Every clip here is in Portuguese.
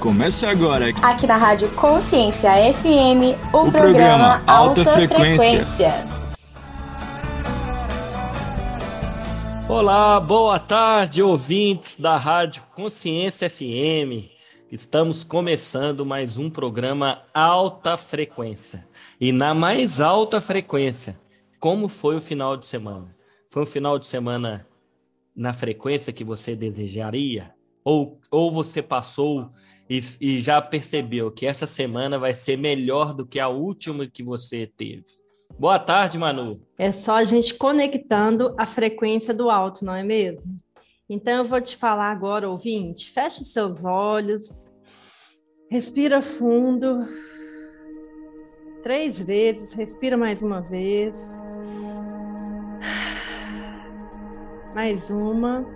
Começa agora. Aqui na Rádio Consciência FM, o, o programa, programa Alta, Alta Frequência. Frequência. Olá, boa tarde, ouvintes da Rádio Consciência FM. Estamos começando mais um programa Alta Frequência. E na mais alta frequência, como foi o final de semana? Foi um final de semana na frequência que você desejaria? Ou, ou você passou e, e já percebeu que essa semana vai ser melhor do que a última que você teve? Boa tarde, Manu. É só a gente conectando a frequência do alto, não é mesmo? Então eu vou te falar agora, ouvinte, feche seus olhos, respira fundo, três vezes, respira mais uma vez, mais uma.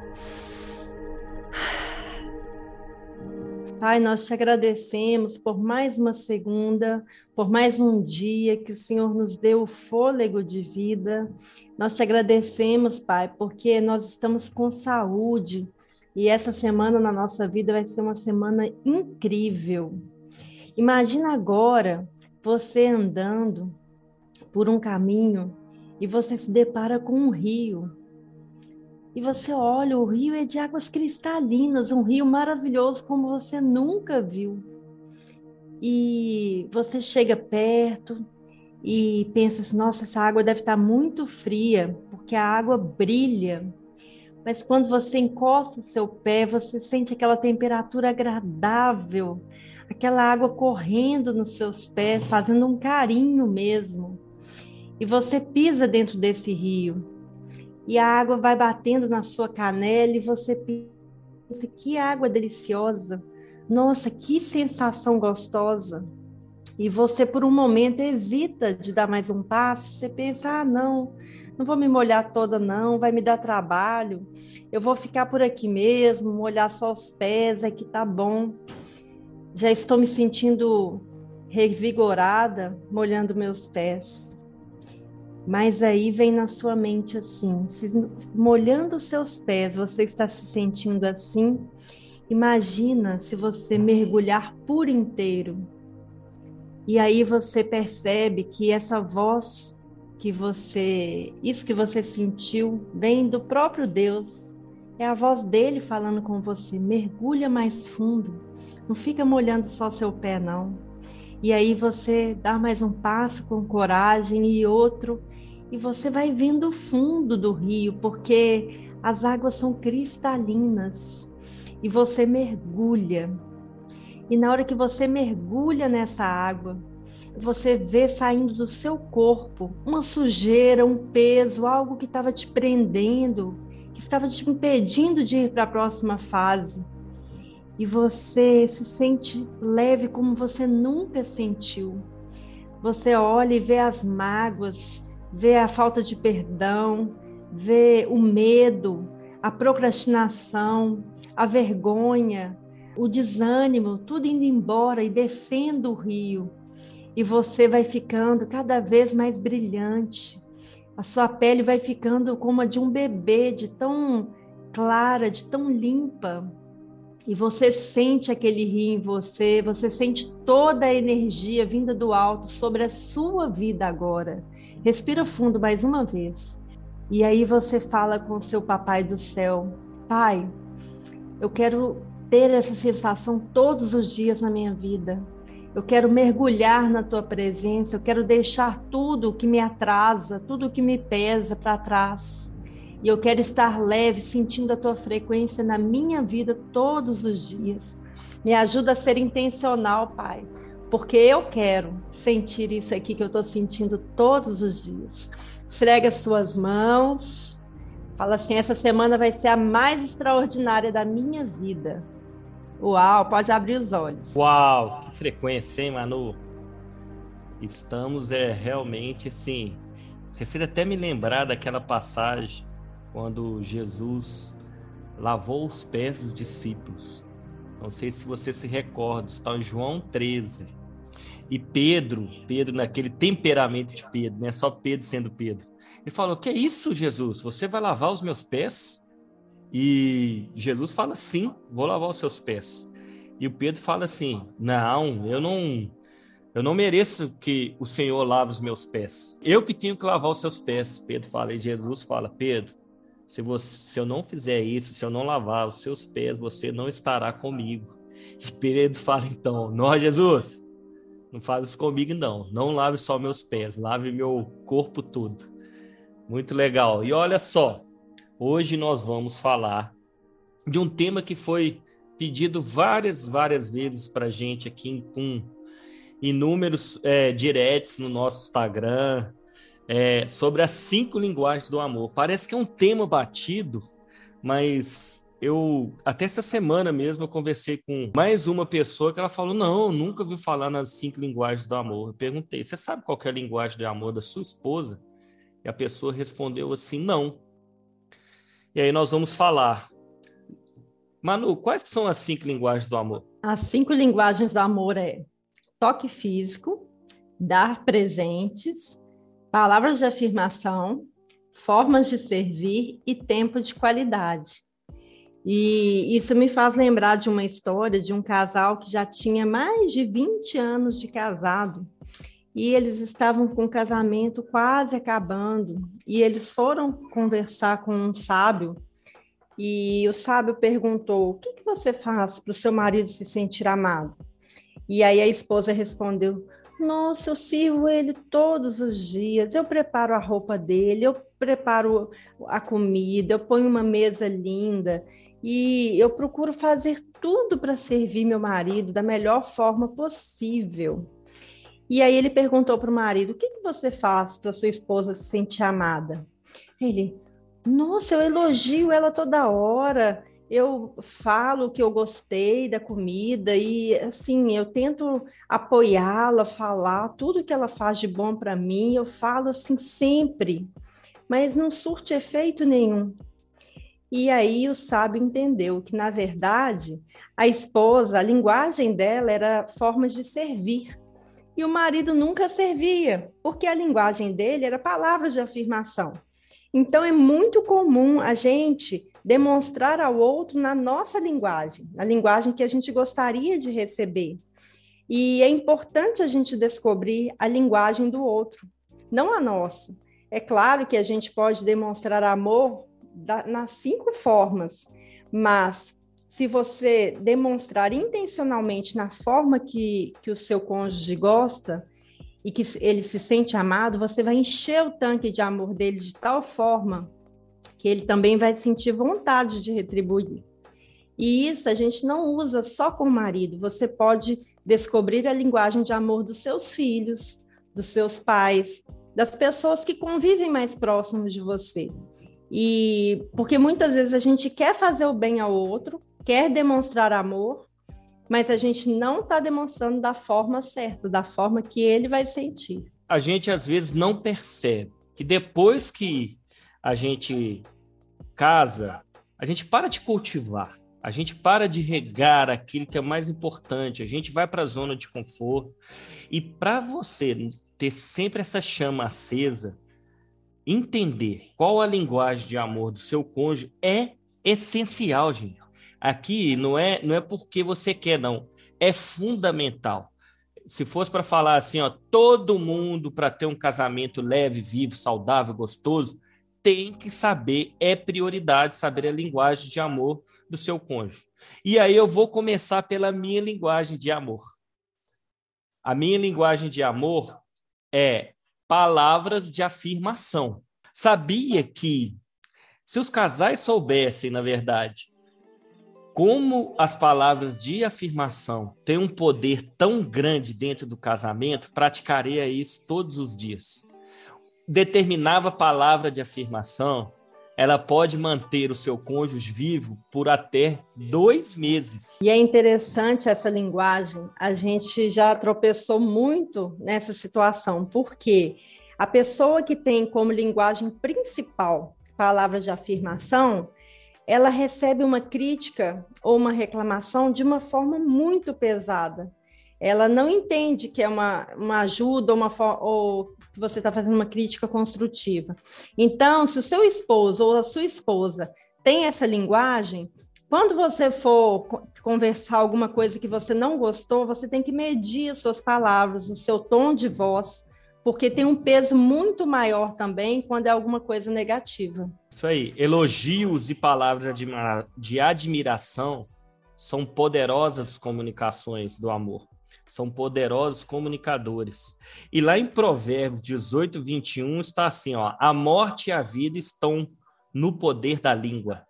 Pai, nós te agradecemos por mais uma segunda, por mais um dia que o Senhor nos deu o fôlego de vida. Nós te agradecemos, Pai, porque nós estamos com saúde e essa semana na nossa vida vai ser uma semana incrível. Imagina agora você andando por um caminho e você se depara com um rio e você olha, o rio é de águas cristalinas, um rio maravilhoso como você nunca viu. E você chega perto e pensa assim, nossa, essa água deve estar muito fria, porque a água brilha. Mas quando você encosta o seu pé, você sente aquela temperatura agradável, aquela água correndo nos seus pés, fazendo um carinho mesmo. E você pisa dentro desse rio e a água vai batendo na sua canela e você pensa que água deliciosa. Nossa, que sensação gostosa. E você por um momento hesita de dar mais um passo, você pensa: "Ah, não, não vou me molhar toda não, vai me dar trabalho. Eu vou ficar por aqui mesmo, molhar só os pés, aqui tá bom. Já estou me sentindo revigorada molhando meus pés. Mas aí vem na sua mente assim, se, molhando os seus pés, você está se sentindo assim? Imagina se você mergulhar por inteiro. E aí você percebe que essa voz que você, isso que você sentiu, vem do próprio Deus. É a voz dele falando com você. Mergulha mais fundo. Não fica molhando só seu pé, não. E aí você dá mais um passo com coragem e outro, e você vai vendo o fundo do rio, porque as águas são cristalinas. E você mergulha. E na hora que você mergulha nessa água, você vê saindo do seu corpo uma sujeira, um peso, algo que estava te prendendo, que estava te impedindo de ir para a próxima fase e você se sente leve como você nunca sentiu. Você olha e vê as mágoas, vê a falta de perdão, vê o medo, a procrastinação, a vergonha, o desânimo, tudo indo embora e descendo o rio. E você vai ficando cada vez mais brilhante. A sua pele vai ficando como a de um bebê, de tão clara, de tão limpa e você sente aquele rio em você, você sente toda a energia vinda do alto sobre a sua vida agora. Respira fundo mais uma vez. E aí você fala com o seu papai do céu: Pai, eu quero ter essa sensação todos os dias na minha vida. Eu quero mergulhar na tua presença, eu quero deixar tudo que me atrasa, tudo que me pesa para trás. E eu quero estar leve, sentindo a tua frequência na minha vida todos os dias. Me ajuda a ser intencional, Pai, porque eu quero sentir isso aqui que eu estou sentindo todos os dias. Esfrega as suas mãos. Fala assim: essa semana vai ser a mais extraordinária da minha vida. Uau, pode abrir os olhos. Uau, que frequência, hein, Manu? Estamos é realmente assim. Você fez até me lembrar daquela passagem quando Jesus lavou os pés dos discípulos. Não sei se você se recorda, está em João 13. E Pedro, Pedro naquele temperamento de Pedro, não é só Pedro sendo Pedro. Ele falou: "Que é isso, Jesus? Você vai lavar os meus pés?" E Jesus fala: "Sim, vou lavar os seus pés." E o Pedro fala assim: Não, eu não. Eu não mereço que o Senhor lave os meus pés. Eu que tenho que lavar os seus pés. Pedro fala, e Jesus fala: Pedro, se, você, se eu não fizer isso, se eu não lavar os seus pés, você não estará comigo. E Pedro fala então: Não, Jesus, não faz isso comigo, não. Não lave só meus pés, lave meu corpo todo. Muito legal. E olha só, hoje nós vamos falar de um tema que foi pedido várias, várias vezes para gente aqui com inúmeros é, directs no nosso Instagram é, sobre as cinco linguagens do amor. Parece que é um tema batido, mas eu até essa semana mesmo eu conversei com mais uma pessoa que ela falou: não, eu nunca ouvi falar nas cinco linguagens do amor. Eu perguntei: você sabe qual é a linguagem do amor da sua esposa? E a pessoa respondeu assim: não. E aí nós vamos falar Manu, quais são as cinco linguagens do amor? As cinco linguagens do amor é toque físico, dar presentes, palavras de afirmação, formas de servir e tempo de qualidade. E isso me faz lembrar de uma história de um casal que já tinha mais de 20 anos de casado e eles estavam com o casamento quase acabando e eles foram conversar com um sábio e o sábio perguntou: O que, que você faz para o seu marido se sentir amado? E aí a esposa respondeu: Nossa, eu sirvo ele todos os dias, eu preparo a roupa dele, eu preparo a comida, eu ponho uma mesa linda e eu procuro fazer tudo para servir meu marido da melhor forma possível. E aí ele perguntou para o marido: O que, que você faz para sua esposa se sentir amada? Ele: nossa, eu elogio ela toda hora. Eu falo que eu gostei da comida e assim, eu tento apoiá-la, falar tudo que ela faz de bom para mim, eu falo assim sempre, mas não surte efeito nenhum. E aí o sábio entendeu que, na verdade, a esposa, a linguagem dela era formas de servir. E o marido nunca servia, porque a linguagem dele era palavras de afirmação. Então, é muito comum a gente demonstrar ao outro na nossa linguagem, na linguagem que a gente gostaria de receber. E é importante a gente descobrir a linguagem do outro, não a nossa. É claro que a gente pode demonstrar amor da, nas cinco formas, mas se você demonstrar intencionalmente na forma que, que o seu cônjuge gosta, e que ele se sente amado, você vai encher o tanque de amor dele de tal forma que ele também vai sentir vontade de retribuir. E isso a gente não usa só com o marido, você pode descobrir a linguagem de amor dos seus filhos, dos seus pais, das pessoas que convivem mais próximos de você. E porque muitas vezes a gente quer fazer o bem ao outro, quer demonstrar amor, mas a gente não está demonstrando da forma certa, da forma que ele vai sentir. A gente às vezes não percebe que depois que a gente casa, a gente para de cultivar, a gente para de regar aquilo que é mais importante, a gente vai para a zona de conforto. E para você ter sempre essa chama acesa, entender qual a linguagem de amor do seu cônjuge é essencial, gente. Aqui não é, não é porque você quer, não. É fundamental. Se fosse para falar assim, ó, todo mundo para ter um casamento leve, vivo, saudável, gostoso, tem que saber, é prioridade saber a linguagem de amor do seu cônjuge. E aí eu vou começar pela minha linguagem de amor. A minha linguagem de amor é palavras de afirmação. Sabia que se os casais soubessem, na verdade, como as palavras de afirmação têm um poder tão grande dentro do casamento, praticaria isso todos os dias. Determinava palavra de afirmação, ela pode manter o seu cônjuge vivo por até dois meses. E é interessante essa linguagem. A gente já tropeçou muito nessa situação, porque a pessoa que tem como linguagem principal palavras de afirmação, ela recebe uma crítica ou uma reclamação de uma forma muito pesada. Ela não entende que é uma, uma ajuda uma ou que você está fazendo uma crítica construtiva. Então, se o seu esposo ou a sua esposa tem essa linguagem, Quando você for conversar alguma coisa que você não gostou, você tem que medir as suas palavras, o seu tom de voz, porque tem um peso muito maior também quando é alguma coisa negativa. Isso aí. Elogios e palavras de, de admiração são poderosas comunicações do amor. São poderosos comunicadores. E lá em Provérbios 18, 21 está assim: ó, a morte e a vida estão no poder da língua.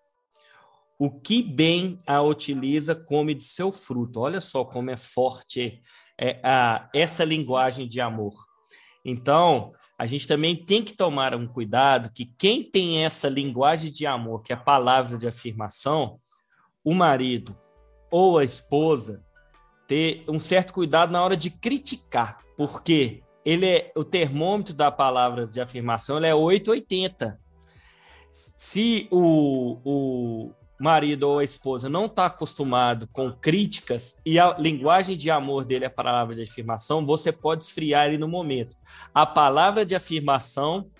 O que bem a utiliza come de seu fruto. Olha só como é forte é, a, essa linguagem de amor. Então, a gente também tem que tomar um cuidado que quem tem essa linguagem de amor, que é a palavra de afirmação, o marido ou a esposa, ter um certo cuidado na hora de criticar, porque ele é o termômetro da palavra de afirmação, ele é 880. Se o, o, marido ou a esposa não está acostumado com críticas e a linguagem de amor dele é a palavra de afirmação, você pode esfriar ele no momento. A palavra de afirmação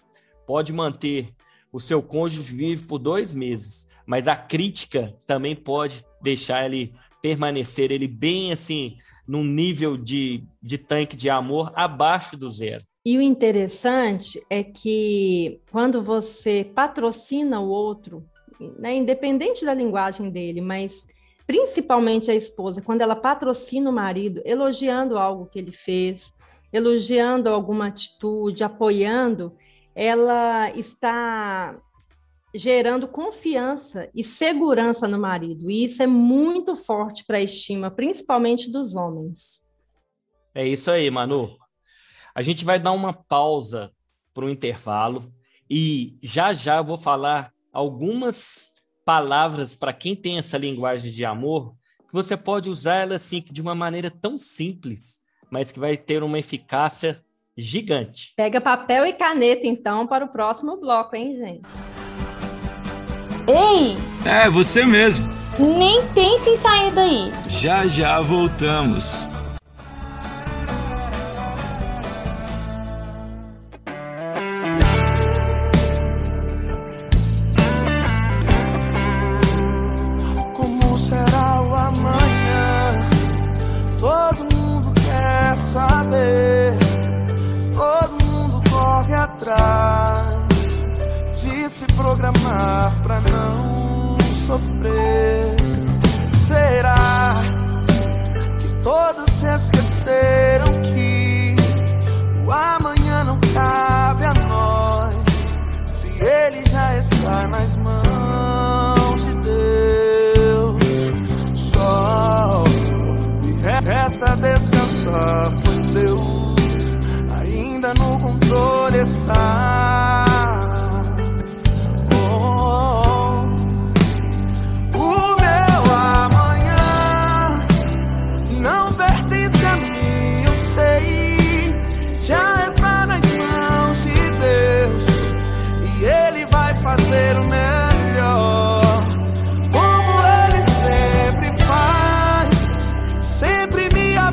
pode manter o seu cônjuge vivo por dois meses, mas a crítica também pode deixar ele permanecer ele bem assim num nível de, de tanque de amor abaixo do zero. E o interessante é que quando você patrocina o outro, né, independente da linguagem dele, mas principalmente a esposa, quando ela patrocina o marido, elogiando algo que ele fez, elogiando alguma atitude, apoiando, ela está gerando confiança e segurança no marido. E isso é muito forte para a estima, principalmente dos homens. É isso aí, Manu. A gente vai dar uma pausa para um intervalo e já já eu vou falar algumas palavras para quem tem essa linguagem de amor, que você pode usar ela assim de uma maneira tão simples, mas que vai ter uma eficácia gigante. Pega papel e caneta então para o próximo bloco, hein, gente? Ei! É, você mesmo. Nem pense em sair daí. Já já voltamos. sofrer. Será que todos se esqueceram que o amanhã não cabe a nós, se ele já está nas mãos de Deus? Só me resta descansar, pois Deus ainda no controle está.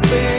baby.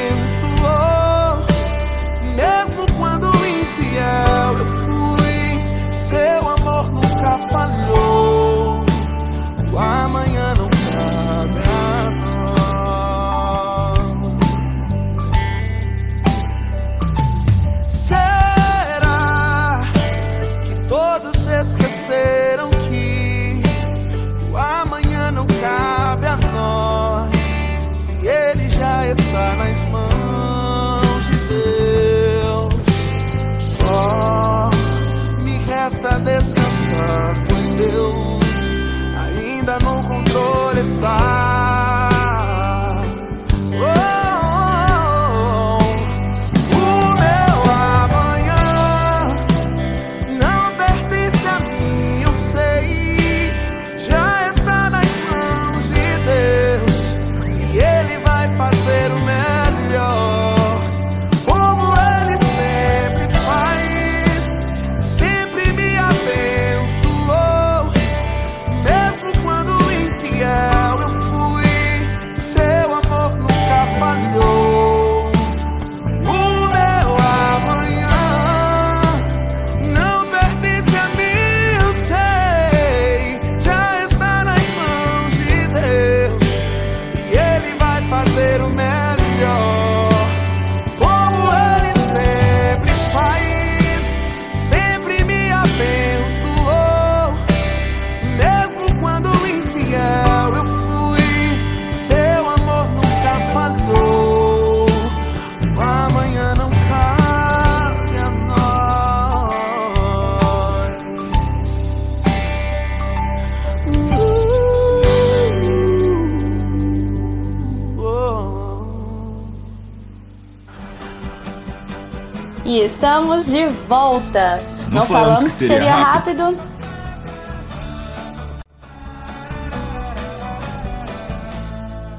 E estamos de volta. Não Não, falamos que seria seria rápido. rápido.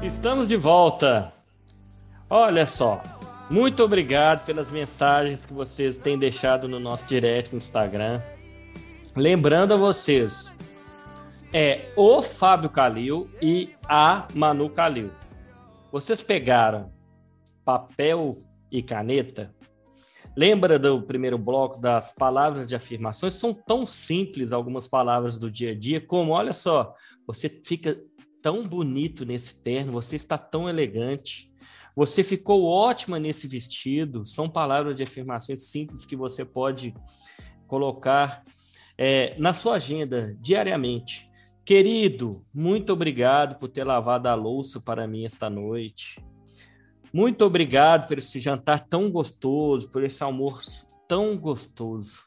Estamos de volta. Olha só, muito obrigado pelas mensagens que vocês têm deixado no nosso direct no Instagram. Lembrando a vocês, é o Fábio Calil e a Manu Calil. Vocês pegaram papel e caneta? Lembra do primeiro bloco das palavras de afirmações? São tão simples algumas palavras do dia a dia, como olha só, você fica tão bonito nesse terno, você está tão elegante, você ficou ótima nesse vestido. São palavras de afirmações simples que você pode colocar é, na sua agenda diariamente. Querido, muito obrigado por ter lavado a louça para mim esta noite. Muito obrigado por esse jantar tão gostoso, por esse almoço tão gostoso.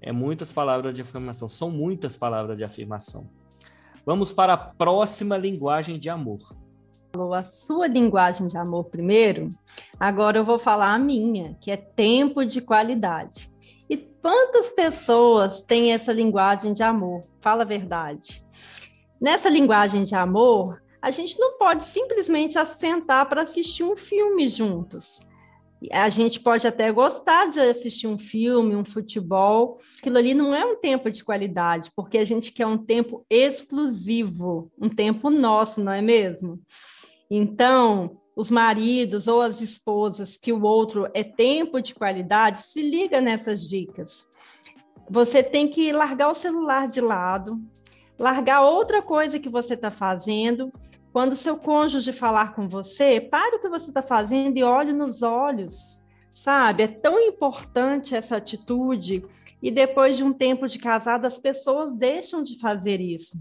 É muitas palavras de afirmação, são muitas palavras de afirmação. Vamos para a próxima linguagem de amor. falou a sua linguagem de amor primeiro, agora eu vou falar a minha, que é tempo de qualidade. E quantas pessoas têm essa linguagem de amor? Fala a verdade. Nessa linguagem de amor, a gente não pode simplesmente assentar para assistir um filme juntos. A gente pode até gostar de assistir um filme, um futebol. Aquilo ali não é um tempo de qualidade, porque a gente quer um tempo exclusivo, um tempo nosso, não é mesmo? Então, os maridos ou as esposas que o outro é tempo de qualidade, se liga nessas dicas. Você tem que largar o celular de lado, largar outra coisa que você está fazendo. Quando seu cônjuge falar com você, pare o que você está fazendo e olhe nos olhos, sabe? É tão importante essa atitude. E depois de um tempo de casado, as pessoas deixam de fazer isso.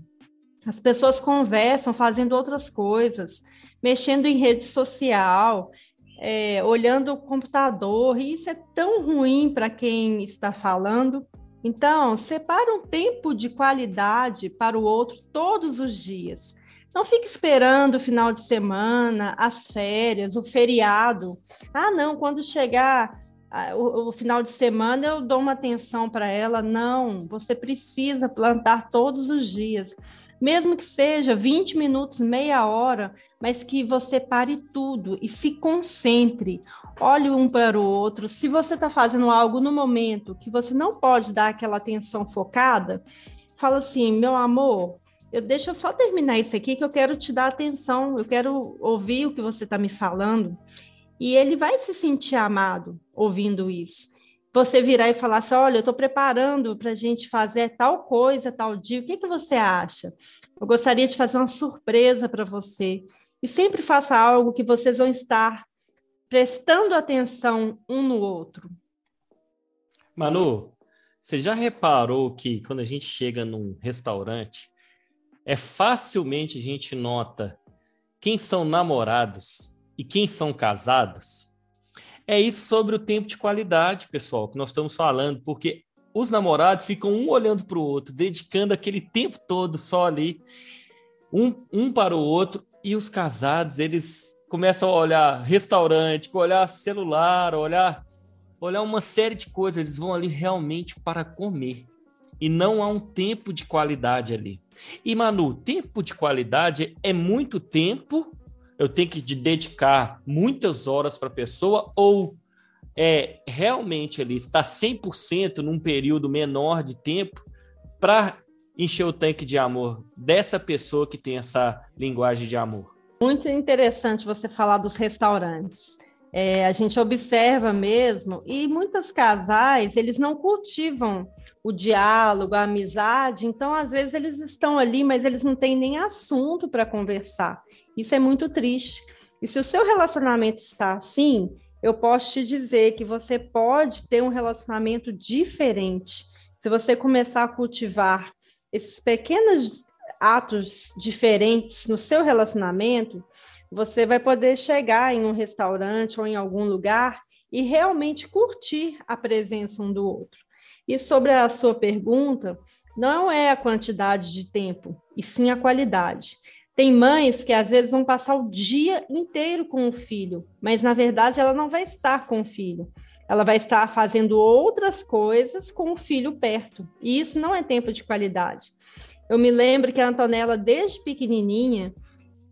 As pessoas conversam fazendo outras coisas, mexendo em rede social, é, olhando o computador, e isso é tão ruim para quem está falando. Então, separe um tempo de qualidade para o outro todos os dias. Não fique esperando o final de semana, as férias, o feriado. Ah, não, quando chegar ah, o, o final de semana eu dou uma atenção para ela. Não, você precisa plantar todos os dias. Mesmo que seja 20 minutos, meia hora, mas que você pare tudo e se concentre. Olhe um para o outro. Se você está fazendo algo no momento que você não pode dar aquela atenção focada, fala assim: meu amor, eu deixa eu só terminar isso aqui que eu quero te dar atenção, eu quero ouvir o que você está me falando. E ele vai se sentir amado ouvindo isso. Você virar e falar assim: olha, eu estou preparando para a gente fazer tal coisa, tal dia, o que, que você acha? Eu gostaria de fazer uma surpresa para você. E sempre faça algo que vocês vão estar prestando atenção um no outro. Manu, você já reparou que quando a gente chega num restaurante, é facilmente a gente nota quem são namorados e quem são casados? É isso sobre o tempo de qualidade, pessoal, que nós estamos falando, porque os namorados ficam um olhando para o outro, dedicando aquele tempo todo só ali, um, um para o outro, e os casados, eles começam a olhar restaurante, olhar celular, olhar, olhar uma série de coisas, eles vão ali realmente para comer. E não há um tempo de qualidade ali. E, Manu, tempo de qualidade é muito tempo eu tenho que dedicar muitas horas para a pessoa ou é realmente ali está 100% num período menor de tempo para encher o tanque de amor dessa pessoa que tem essa linguagem de amor? Muito interessante você falar dos restaurantes. É, a gente observa mesmo, e muitos casais, eles não cultivam o diálogo, a amizade, então, às vezes, eles estão ali, mas eles não têm nem assunto para conversar. Isso é muito triste. E se o seu relacionamento está assim, eu posso te dizer que você pode ter um relacionamento diferente. Se você começar a cultivar esses pequenos atos diferentes no seu relacionamento, você vai poder chegar em um restaurante ou em algum lugar e realmente curtir a presença um do outro. E sobre a sua pergunta, não é a quantidade de tempo, e sim a qualidade. Tem mães que às vezes vão passar o dia inteiro com o filho, mas na verdade ela não vai estar com o filho. Ela vai estar fazendo outras coisas com o filho perto. E isso não é tempo de qualidade. Eu me lembro que a Antonella, desde pequenininha,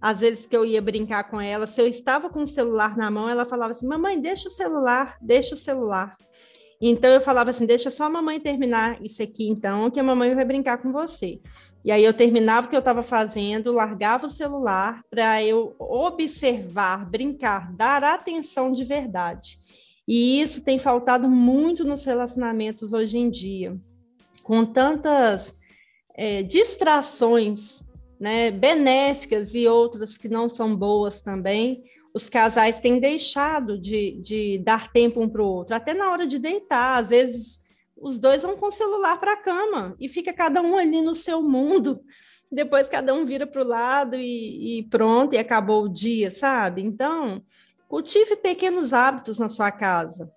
às vezes que eu ia brincar com ela, se eu estava com o celular na mão, ela falava assim: Mamãe, deixa o celular, deixa o celular. Então eu falava assim: deixa só a mamãe terminar isso aqui, então, que a mamãe vai brincar com você. E aí eu terminava o que eu estava fazendo, largava o celular para eu observar, brincar, dar atenção de verdade. E isso tem faltado muito nos relacionamentos hoje em dia, com tantas é, distrações né, benéficas e outras que não são boas também, os casais têm deixado de, de dar tempo um para o outro, até na hora de deitar. Às vezes, os dois vão com o celular para a cama e fica cada um ali no seu mundo. Depois, cada um vira para o lado e, e pronto, e acabou o dia, sabe? Então, cultive pequenos hábitos na sua casa.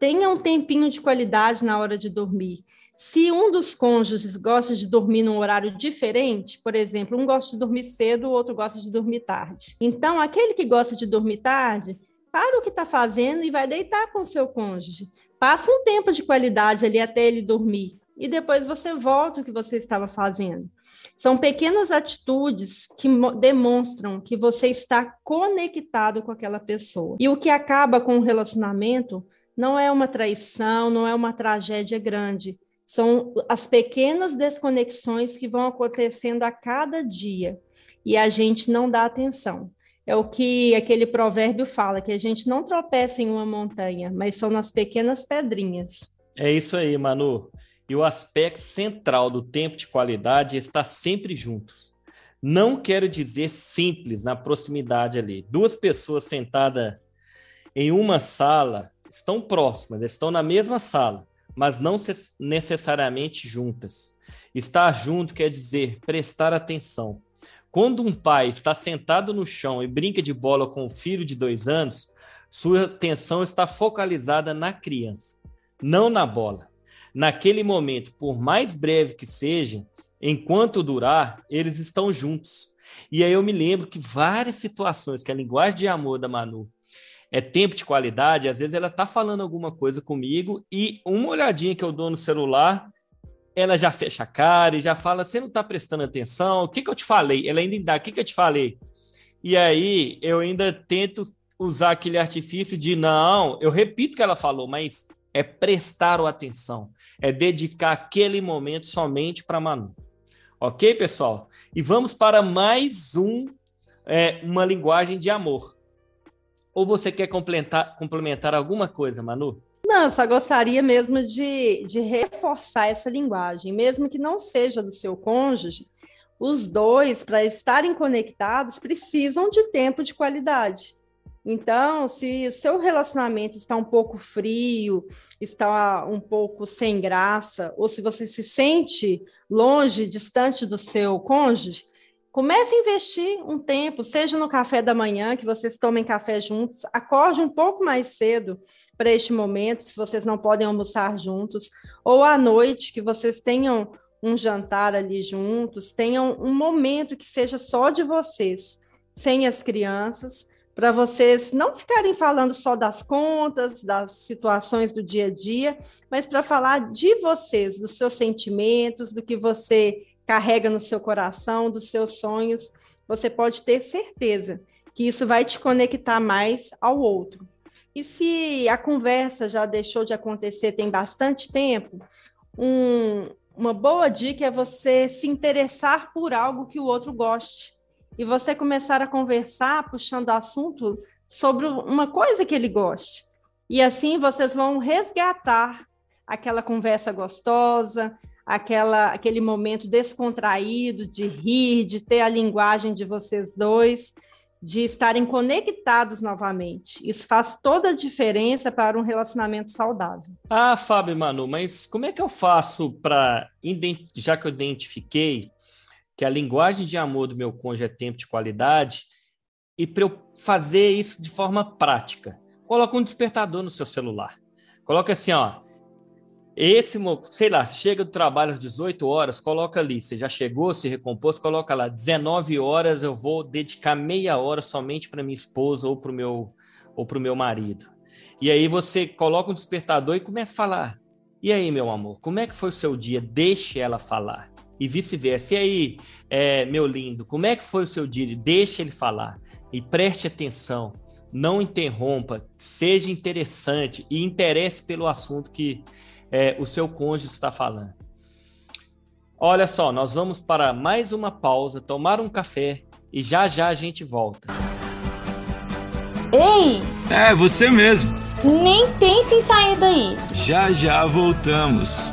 Tenha um tempinho de qualidade na hora de dormir. Se um dos cônjuges gosta de dormir num horário diferente, por exemplo, um gosta de dormir cedo, o outro gosta de dormir tarde. Então, aquele que gosta de dormir tarde, para o que está fazendo e vai deitar com o seu cônjuge. Passa um tempo de qualidade ali até ele dormir. E depois você volta o que você estava fazendo. São pequenas atitudes que demonstram que você está conectado com aquela pessoa. E o que acaba com o relacionamento não é uma traição, não é uma tragédia grande, são as pequenas desconexões que vão acontecendo a cada dia e a gente não dá atenção. É o que aquele provérbio fala, que a gente não tropeça em uma montanha, mas são nas pequenas pedrinhas. É isso aí, Manu. E o aspecto central do tempo de qualidade estar sempre juntos. Não quero dizer simples na proximidade ali. Duas pessoas sentadas em uma sala estão próximas, estão na mesma sala, mas não necessariamente juntas. Estar junto quer dizer prestar atenção. Quando um pai está sentado no chão e brinca de bola com o filho de dois anos, sua atenção está focalizada na criança, não na bola. Naquele momento, por mais breve que seja, enquanto durar, eles estão juntos. E aí eu me lembro que várias situações que a linguagem de amor da Manu é tempo de qualidade, às vezes ela tá falando alguma coisa comigo e uma olhadinha que eu dou no celular, ela já fecha a cara e já fala: você não tá prestando atenção, o que, que eu te falei? Ela ainda dá, o que, que eu te falei? E aí eu ainda tento usar aquele artifício de não, eu repito o que ela falou, mas é prestar atenção, é dedicar aquele momento somente para Manu. Ok, pessoal? E vamos para mais um, é, uma linguagem de amor. Ou você quer complementar, complementar alguma coisa, Manu? Não, só gostaria mesmo de, de reforçar essa linguagem, mesmo que não seja do seu cônjuge, os dois, para estarem conectados, precisam de tempo de qualidade. Então, se o seu relacionamento está um pouco frio, está um pouco sem graça, ou se você se sente longe, distante do seu cônjuge, Comece a investir um tempo, seja no café da manhã, que vocês tomem café juntos, acorde um pouco mais cedo para este momento, se vocês não podem almoçar juntos, ou à noite, que vocês tenham um jantar ali juntos, tenham um momento que seja só de vocês, sem as crianças, para vocês não ficarem falando só das contas, das situações do dia a dia, mas para falar de vocês, dos seus sentimentos, do que você carrega no seu coração, dos seus sonhos, você pode ter certeza que isso vai te conectar mais ao outro. E se a conversa já deixou de acontecer tem bastante tempo, um, uma boa dica é você se interessar por algo que o outro goste. E você começar a conversar, puxando assunto sobre uma coisa que ele goste. E assim vocês vão resgatar aquela conversa gostosa, aquela, aquele momento descontraído de rir, de ter a linguagem de vocês dois, de estarem conectados novamente. Isso faz toda a diferença para um relacionamento saudável. Ah, Fábio e Manu, mas como é que eu faço para, já que eu identifiquei que a linguagem de amor do meu cônjuge é tempo de qualidade, e para eu fazer isso de forma prática? Coloca um despertador no seu celular. Coloca assim, ó, esse, sei lá, chega do trabalho às 18 horas, coloca ali. Você já chegou, se recompôs, coloca lá. 19 horas eu vou dedicar meia hora somente para minha esposa ou para o meu, ou meu marido. E aí você coloca um despertador e começa a falar. E aí, meu amor, como é que foi o seu dia? Deixe ela falar. E vice-versa. E aí, é, meu lindo, como é que foi o seu dia? Deixe ele falar. E preste atenção. Não interrompa. Seja interessante e interesse pelo assunto que, é, o seu cônjuge está falando. Olha só, nós vamos para mais uma pausa, tomar um café e já já a gente volta. Ei! É, você mesmo. Nem pense em sair daí. Já já voltamos.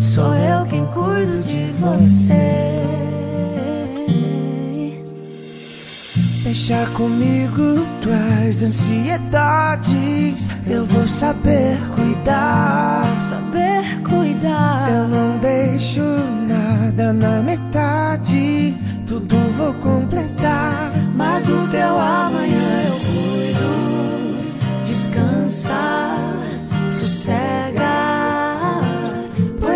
Sou eu quem cuido de você. Deixa comigo tuas ansiedades. Eu vou saber cuidar. Saber cuidar. Eu não deixo nada na metade. Tudo vou completar. Mas do teu amanhã eu cuido. Descansa, sossega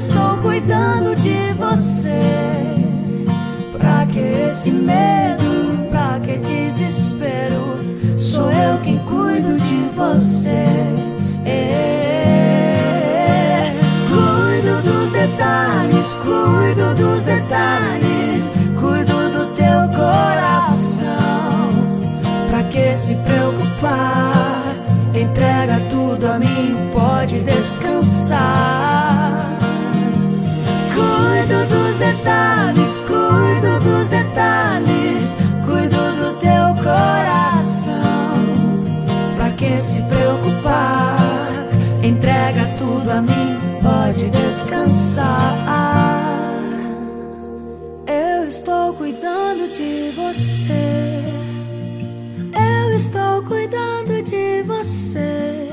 estou cuidando de você. Pra que esse medo, pra que desespero? Sou eu quem cuido de você. É, cuido dos detalhes, cuido dos detalhes, cuido do teu coração. Pra que se preocupar? Entrega tudo a mim, pode descansar. Descansar. Eu estou cuidando de você. Eu estou cuidando de você.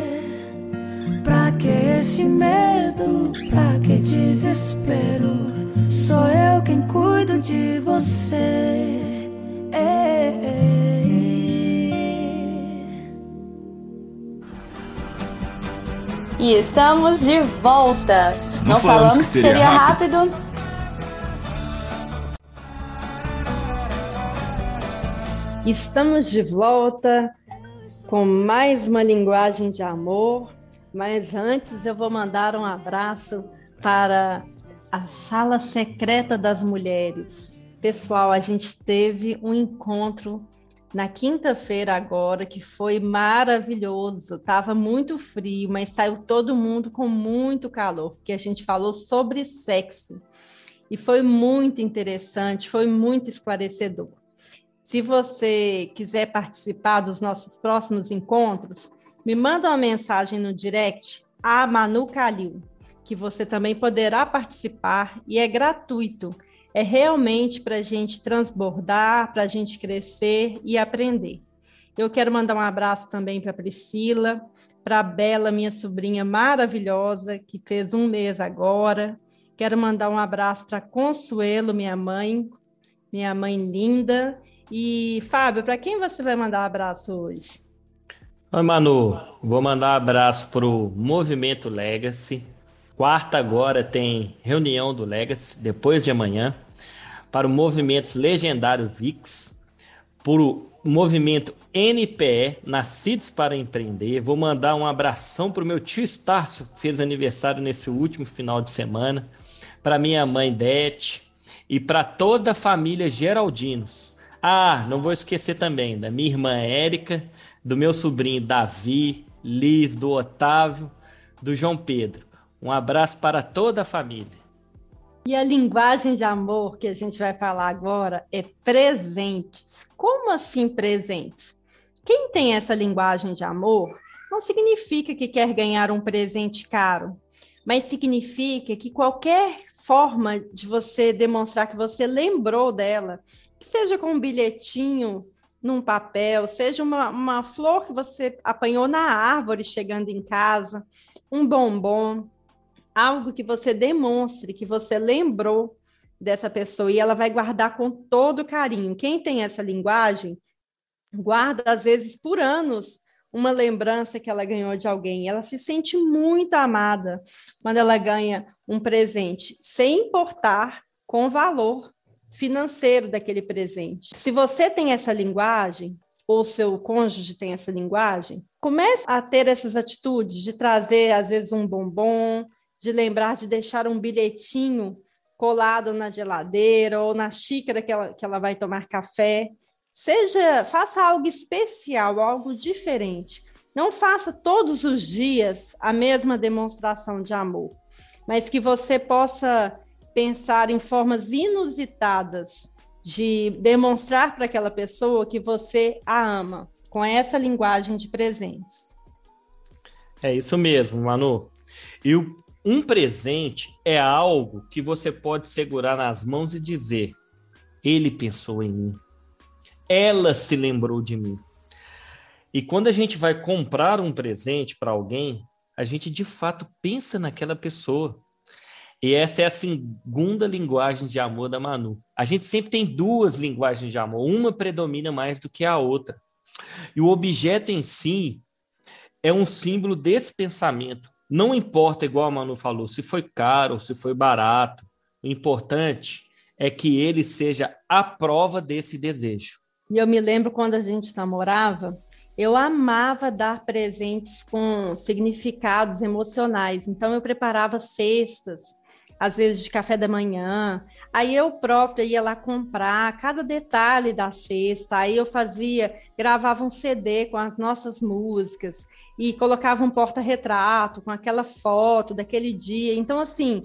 Pra que esse medo? Pra que desespero? Sou eu quem cuido de você. E estamos de volta. Não, não falamos, falamos, que seria, seria rápido. rápido. Estamos de volta com mais uma linguagem de amor, mas antes eu vou mandar um abraço para a Sala Secreta das Mulheres. Pessoal, a gente teve um encontro na quinta-feira agora que foi maravilhoso. Tava muito frio, mas saiu todo mundo com muito calor, porque a gente falou sobre sexo. E foi muito interessante, foi muito esclarecedor. Se você quiser participar dos nossos próximos encontros, me manda uma mensagem no direct a Manu Calil, que você também poderá participar e é gratuito. É realmente para a gente transbordar, para a gente crescer e aprender. Eu quero mandar um abraço também para Priscila, para a Bela, minha sobrinha maravilhosa, que fez um mês agora. Quero mandar um abraço para Consuelo, minha mãe, minha mãe linda, e, Fábio, para quem você vai mandar um abraço hoje? Oi, Manu. Vou mandar um abraço para o Movimento Legacy. Quarta agora tem reunião do Legacy, depois de amanhã. Para o Movimento Legendário VIX. Para o Movimento NPE, Nascidos para Empreender. Vou mandar um abração para o meu tio Estácio, que fez aniversário nesse último final de semana. Para minha mãe Dete. E para toda a família Geraldinos. Ah, não vou esquecer também da minha irmã Érica, do meu sobrinho Davi, Liz, do Otávio, do João Pedro. Um abraço para toda a família. E a linguagem de amor que a gente vai falar agora é presentes. Como assim presentes? Quem tem essa linguagem de amor não significa que quer ganhar um presente caro, mas significa que qualquer forma de você demonstrar que você lembrou dela que seja com um bilhetinho num papel, seja uma, uma flor que você apanhou na árvore chegando em casa, um bombom, algo que você demonstre que você lembrou dessa pessoa e ela vai guardar com todo carinho. Quem tem essa linguagem guarda às vezes por anos uma lembrança que ela ganhou de alguém. Ela se sente muito amada quando ela ganha um presente, sem importar com valor financeiro daquele presente. Se você tem essa linguagem, ou seu cônjuge tem essa linguagem, comece a ter essas atitudes de trazer, às vezes, um bombom, de lembrar de deixar um bilhetinho colado na geladeira ou na xícara que ela, que ela vai tomar café. Seja, faça algo especial, algo diferente. Não faça todos os dias a mesma demonstração de amor, mas que você possa pensar em formas inusitadas de demonstrar para aquela pessoa que você a ama, com essa linguagem de presentes. É isso mesmo, Manu. E o, um presente é algo que você pode segurar nas mãos e dizer: Ele pensou em mim. Ela se lembrou de mim. E quando a gente vai comprar um presente para alguém, a gente de fato pensa naquela pessoa. E essa é a segunda linguagem de amor da Manu. A gente sempre tem duas linguagens de amor, uma predomina mais do que a outra. E o objeto em si é um símbolo desse pensamento. Não importa, igual a Manu falou, se foi caro ou se foi barato. O importante é que ele seja a prova desse desejo. E eu me lembro quando a gente namorava, eu amava dar presentes com significados emocionais. Então eu preparava cestas às vezes de café da manhã. Aí eu própria ia lá comprar cada detalhe da cesta. Aí eu fazia, gravava um CD com as nossas músicas e colocava um porta-retrato com aquela foto daquele dia. Então, assim,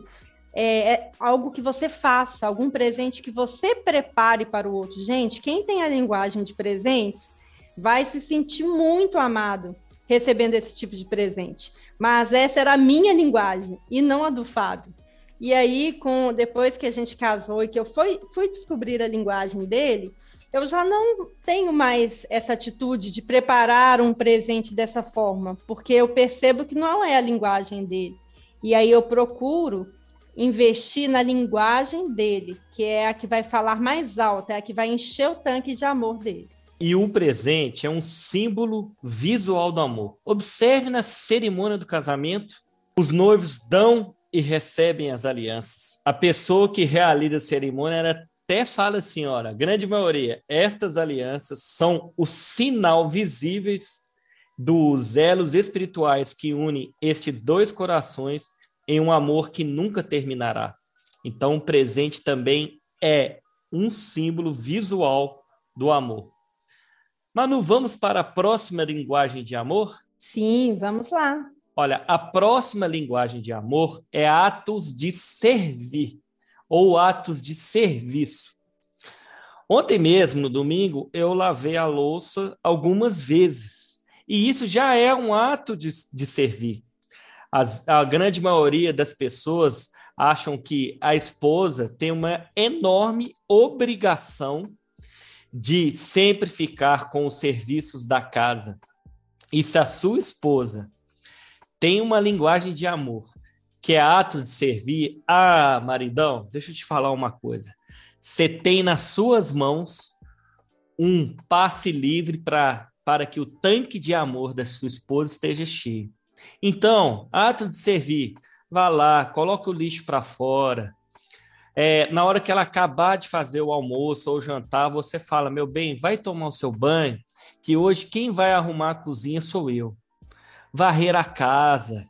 é, é, algo que você faça, algum presente que você prepare para o outro. Gente, quem tem a linguagem de presentes vai se sentir muito amado recebendo esse tipo de presente. Mas essa era a minha linguagem e não a do Fábio. E aí, com depois que a gente casou e que eu fui, fui descobrir a linguagem dele, eu já não tenho mais essa atitude de preparar um presente dessa forma, porque eu percebo que não é a linguagem dele. E aí eu procuro investir na linguagem dele, que é a que vai falar mais alto, é a que vai encher o tanque de amor dele. E o presente é um símbolo visual do amor. Observe na cerimônia do casamento, os noivos dão e recebem as alianças. A pessoa que realiza a cerimônia ela até fala assim, olha, grande maioria, estas alianças são o sinal visíveis dos elos espirituais que unem estes dois corações em um amor que nunca terminará. Então, o presente também é um símbolo visual do amor. Manu, vamos para a próxima linguagem de amor? Sim, vamos lá. Olha, a próxima linguagem de amor é atos de servir ou atos de serviço. Ontem mesmo, no domingo, eu lavei a louça algumas vezes. E isso já é um ato de, de servir. As, a grande maioria das pessoas acham que a esposa tem uma enorme obrigação de sempre ficar com os serviços da casa. E se a sua esposa tem uma linguagem de amor, que é ato de servir, ah, maridão, deixa eu te falar uma coisa. Você tem nas suas mãos um passe livre para para que o tanque de amor da sua esposa esteja cheio. Então, ato de servir, vá lá, coloca o lixo para fora, é, na hora que ela acabar de fazer o almoço ou o jantar, você fala: meu bem, vai tomar o seu banho, que hoje quem vai arrumar a cozinha sou eu. Varrer a casa,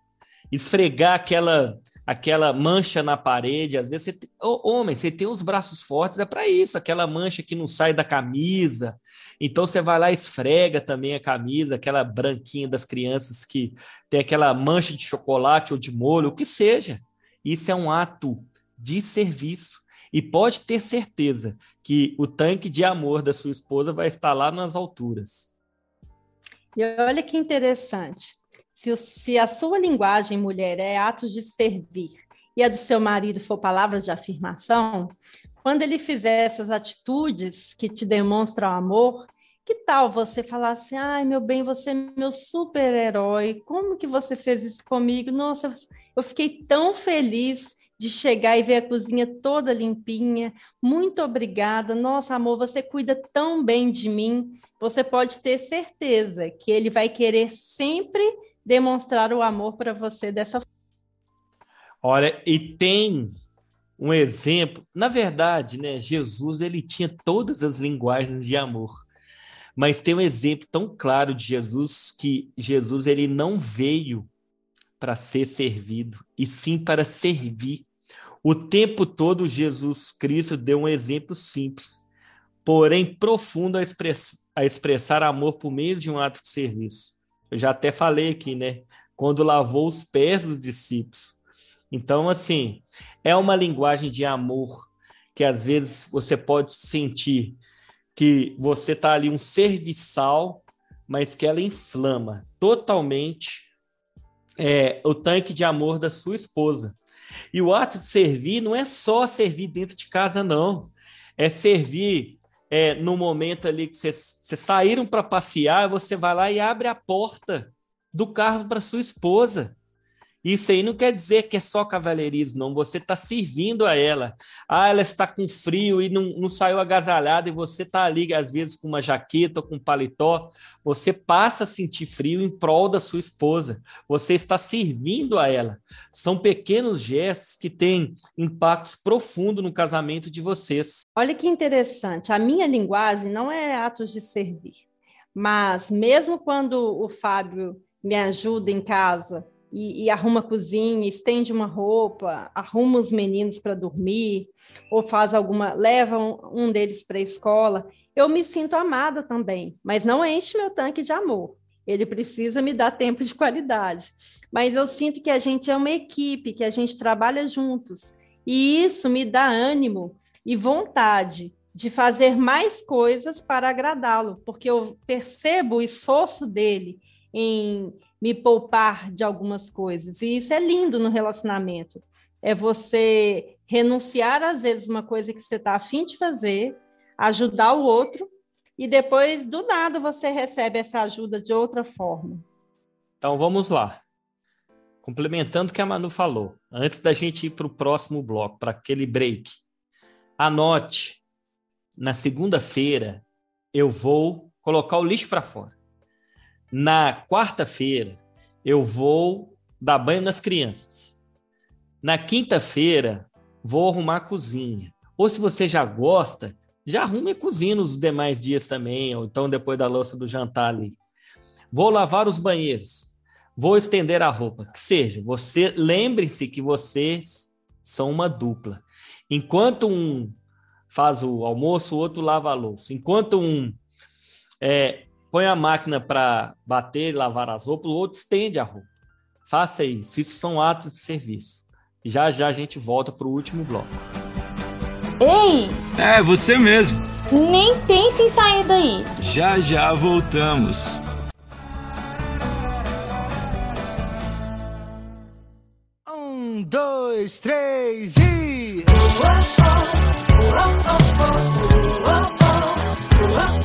esfregar aquela aquela mancha na parede, às vezes você tem, oh, homem, você tem os braços fortes, é para isso, aquela mancha que não sai da camisa. Então você vai lá esfrega também a camisa, aquela branquinha das crianças que tem aquela mancha de chocolate ou de molho, o que seja. Isso é um ato de serviço. E pode ter certeza que o tanque de amor da sua esposa vai estar lá nas alturas. E olha que interessante. Se, se a sua linguagem, mulher, é atos de servir e a do seu marido for palavras de afirmação, quando ele fizer essas atitudes que te demonstram amor, que tal você falar assim, ai, meu bem, você é meu super-herói, como que você fez isso comigo? Nossa, eu fiquei tão feliz de chegar e ver a cozinha toda limpinha. Muito obrigada. Nossa, amor, você cuida tão bem de mim. Você pode ter certeza que ele vai querer sempre demonstrar o amor para você dessa forma. Olha, e tem um exemplo. Na verdade, né, Jesus ele tinha todas as linguagens de amor. Mas tem um exemplo tão claro de Jesus que Jesus ele não veio para ser servido, e sim para servir. O tempo todo, Jesus Cristo deu um exemplo simples, porém profundo a, express, a expressar amor por meio de um ato de serviço. Eu já até falei aqui, né? Quando lavou os pés dos discípulos. Então, assim, é uma linguagem de amor que às vezes você pode sentir que você está ali um serviçal, mas que ela inflama totalmente é, o tanque de amor da sua esposa. E o ato de servir não é só servir dentro de casa, não. É servir é, no momento ali que vocês saíram para passear, você vai lá e abre a porta do carro para sua esposa. Isso aí não quer dizer que é só cavalheirismo, não. Você está servindo a ela. Ah, ela está com frio e não, não saiu agasalhada, e você está ali, às vezes, com uma jaqueta ou com um paletó. Você passa a sentir frio em prol da sua esposa. Você está servindo a ela. São pequenos gestos que têm impactos profundos no casamento de vocês. Olha que interessante. A minha linguagem não é atos de servir. Mas mesmo quando o Fábio me ajuda em casa e, e, arruma a cozinha, estende uma roupa, arruma os meninos para dormir, ou faz alguma, leva um, um deles para a escola, eu me sinto amada também, mas não enche meu tanque de amor. Ele precisa me dar tempo de qualidade. Mas eu sinto que a gente é uma equipe, que a gente trabalha juntos. E isso me dá ânimo e vontade de fazer mais coisas para agradá-lo, porque eu percebo o esforço dele em me poupar de algumas coisas. E isso é lindo no relacionamento. É você renunciar, às vezes, uma coisa que você está afim de fazer, ajudar o outro, e depois, do nada, você recebe essa ajuda de outra forma. Então, vamos lá. Complementando o que a Manu falou, antes da gente ir para o próximo bloco, para aquele break, anote, na segunda-feira, eu vou colocar o lixo para fora. Na quarta-feira, eu vou dar banho nas crianças. Na quinta-feira, vou arrumar a cozinha. Ou se você já gosta, já arrume e cozinha os demais dias também, ou então depois da louça do jantar ali. Vou lavar os banheiros. Vou estender a roupa. Que seja, você lembre-se que vocês são uma dupla. Enquanto um faz o almoço, o outro lava a louça. Enquanto um é, põe a máquina para bater e lavar as roupas, o outro estende a roupa. Faça isso. Isso são atos de serviço. Já já a gente volta para o último bloco. Ei! É, você mesmo. Nem pense em sair daí. Já já voltamos. Um, dois, três e.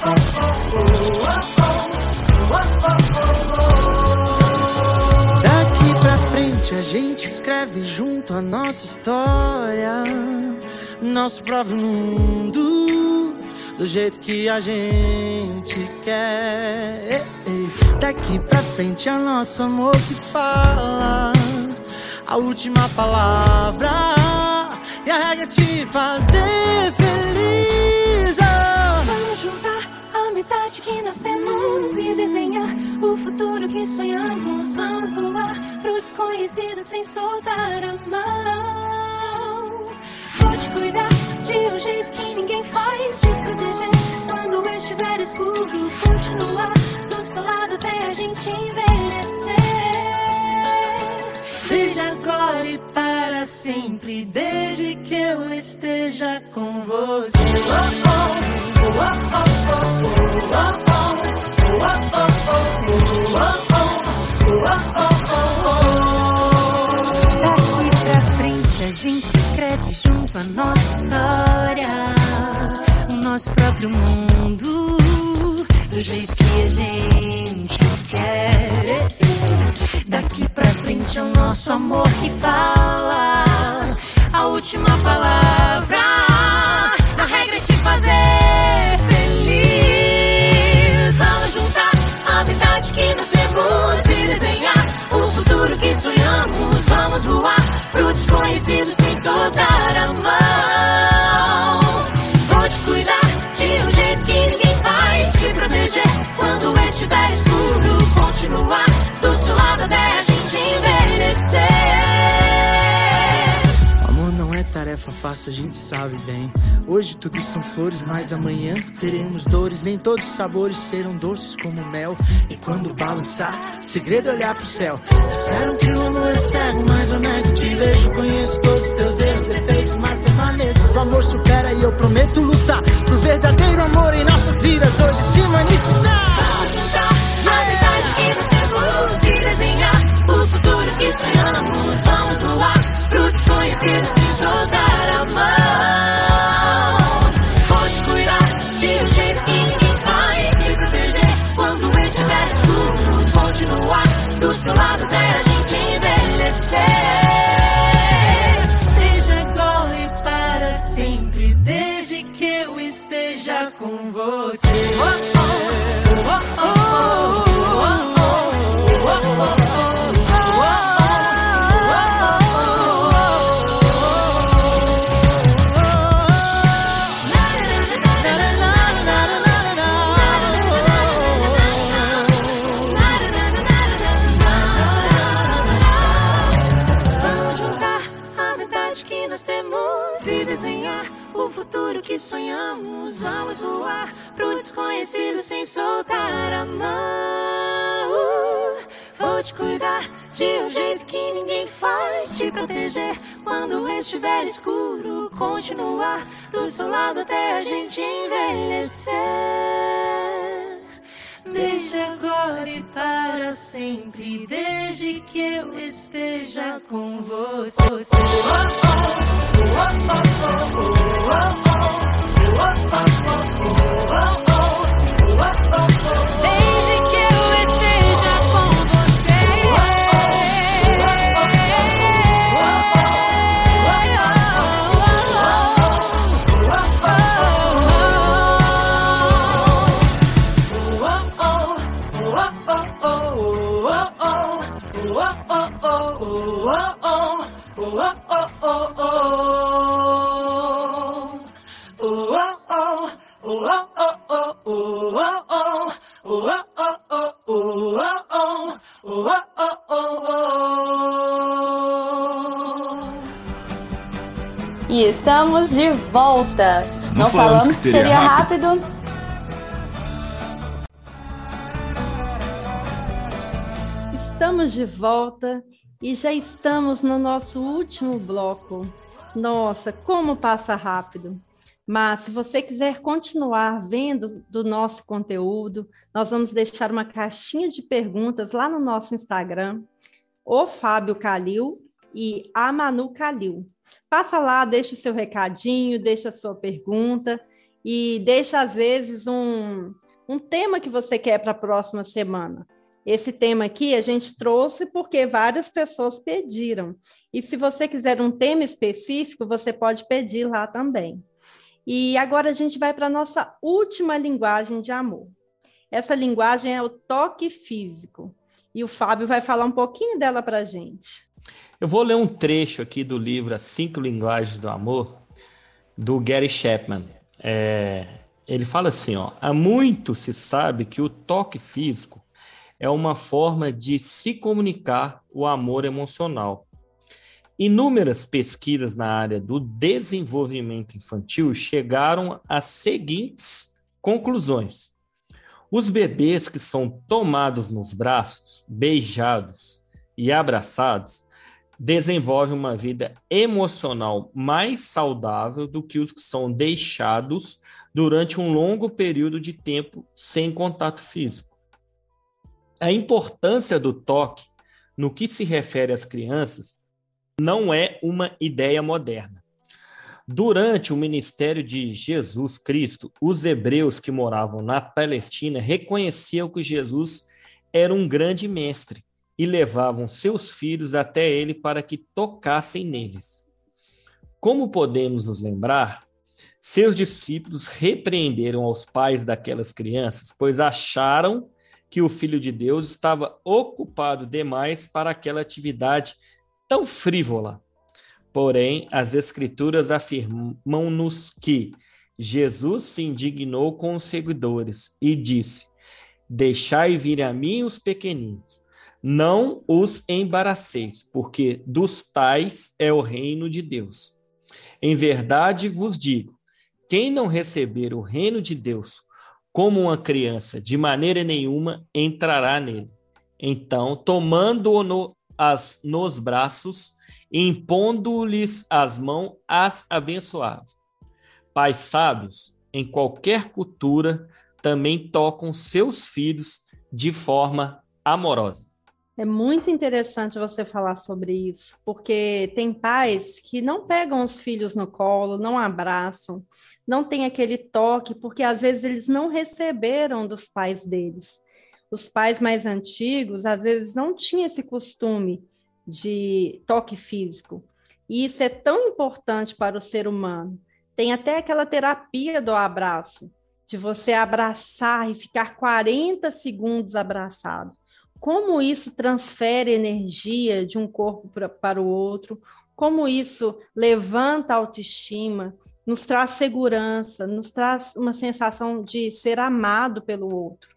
Daqui gente escreve junto a nossa história, nosso próprio mundo, do jeito que a gente quer. Daqui pra frente é nosso amor que fala a última palavra e a regra é te fazer metade que nós temos e desenhar o futuro que sonhamos. Vamos voar pro desconhecido sem soltar a mão. Vou te cuidar de um jeito que ninguém faz, te proteger quando estiver escuro. Continuar do seu lado até a gente envelhecer. E para sempre, desde que eu esteja com você. Daqui pra frente a gente escreve junto a nossa história, o nosso próprio mundo, do jeito que a gente quer. Daqui pra frente é o nosso amor que fala a última palavra. A regra é te fazer feliz. Vamos juntar a metade que nós temos e desenhar o futuro que sonhamos. Vamos voar pro desconhecido sem soltar a mão. Te proteger quando estiver escuro. Continuar do seu lado até a gente envelhecer. Tarefa fácil, a gente sabe bem. Hoje tudo são flores, mas amanhã teremos dores. Nem todos os sabores serão doces como mel. E quando balançar, segredo é olhar pro céu. Disseram que o amor é cego, mas eu nego. Te vejo, conheço todos os teus erros, defeitos, mas permaneço. O amor supera e eu prometo lutar pro verdadeiro amor em nossas vidas hoje se manifestar. Desconhecido sem soltar a mão. Vou te cuidar de um jeito que ninguém faz, te proteger quando estiver escuro. Continuar do seu lado até a gente envelhecer. Desde agora e para sempre, desde que eu esteja com você. De um jeito que ninguém faz, te proteger quando estiver escuro. Continuar do seu lado até a gente envelhecer. Desde agora e para sempre, desde que eu esteja com você. Desde que Estamos de volta. Não, Não falamos, falamos, que seria, seria rápido. rápido. Estamos de volta e já estamos no nosso último bloco. Nossa, como passa rápido! Mas se você quiser continuar vendo do nosso conteúdo, nós vamos deixar uma caixinha de perguntas lá no nosso Instagram, o Fábio Calil e a Manu Calil. Passa lá, deixa o seu recadinho, deixa a sua pergunta e deixa, às vezes, um, um tema que você quer para a próxima semana. Esse tema aqui a gente trouxe porque várias pessoas pediram. E se você quiser um tema específico, você pode pedir lá também. E agora a gente vai para a nossa última linguagem de amor. Essa linguagem é o toque físico. E o Fábio vai falar um pouquinho dela para a gente. Eu vou ler um trecho aqui do livro As Cinco Linguagens do Amor, do Gary Chapman. É, ele fala assim: ó, há muito se sabe que o toque físico é uma forma de se comunicar o amor emocional. Inúmeras pesquisas na área do desenvolvimento infantil chegaram às seguintes conclusões. Os bebês que são tomados nos braços, beijados e abraçados desenvolvem uma vida emocional mais saudável do que os que são deixados durante um longo período de tempo sem contato físico. A importância do toque no que se refere às crianças não é uma ideia moderna. Durante o ministério de Jesus Cristo, os hebreus que moravam na Palestina reconheciam que Jesus era um grande mestre e levavam seus filhos até ele para que tocassem neles. Como podemos nos lembrar, seus discípulos repreenderam aos pais daquelas crianças, pois acharam que o Filho de Deus estava ocupado demais para aquela atividade tão frívola. Porém, as Escrituras afirmam-nos que Jesus se indignou com os seguidores e disse: Deixai vir a mim os pequeninos, não os embaraceis, porque dos tais é o reino de Deus. Em verdade vos digo: quem não receber o reino de Deus como uma criança, de maneira nenhuma entrará nele. Então, tomando-o no, nos braços, impondo-lhes as mãos, as abençoava. Pais sábios, em qualquer cultura, também tocam seus filhos de forma amorosa. É muito interessante você falar sobre isso, porque tem pais que não pegam os filhos no colo, não abraçam, não tem aquele toque, porque às vezes eles não receberam dos pais deles. Os pais mais antigos, às vezes, não tinham esse costume de toque físico. E isso é tão importante para o ser humano. Tem até aquela terapia do abraço, de você abraçar e ficar 40 segundos abraçado como isso transfere energia de um corpo pra, para o outro, como isso levanta a autoestima, nos traz segurança, nos traz uma sensação de ser amado pelo outro.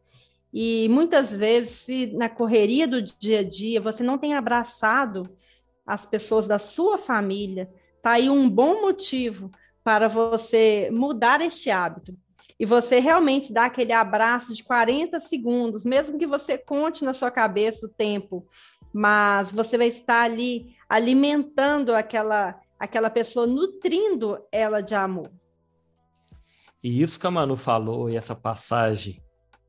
E muitas vezes, se na correria do dia a dia você não tem abraçado as pessoas da sua família, está aí um bom motivo para você mudar este hábito e você realmente dá aquele abraço de 40 segundos, mesmo que você conte na sua cabeça o tempo, mas você vai estar ali alimentando aquela aquela pessoa, nutrindo ela de amor. E isso que a Manu falou, e essa passagem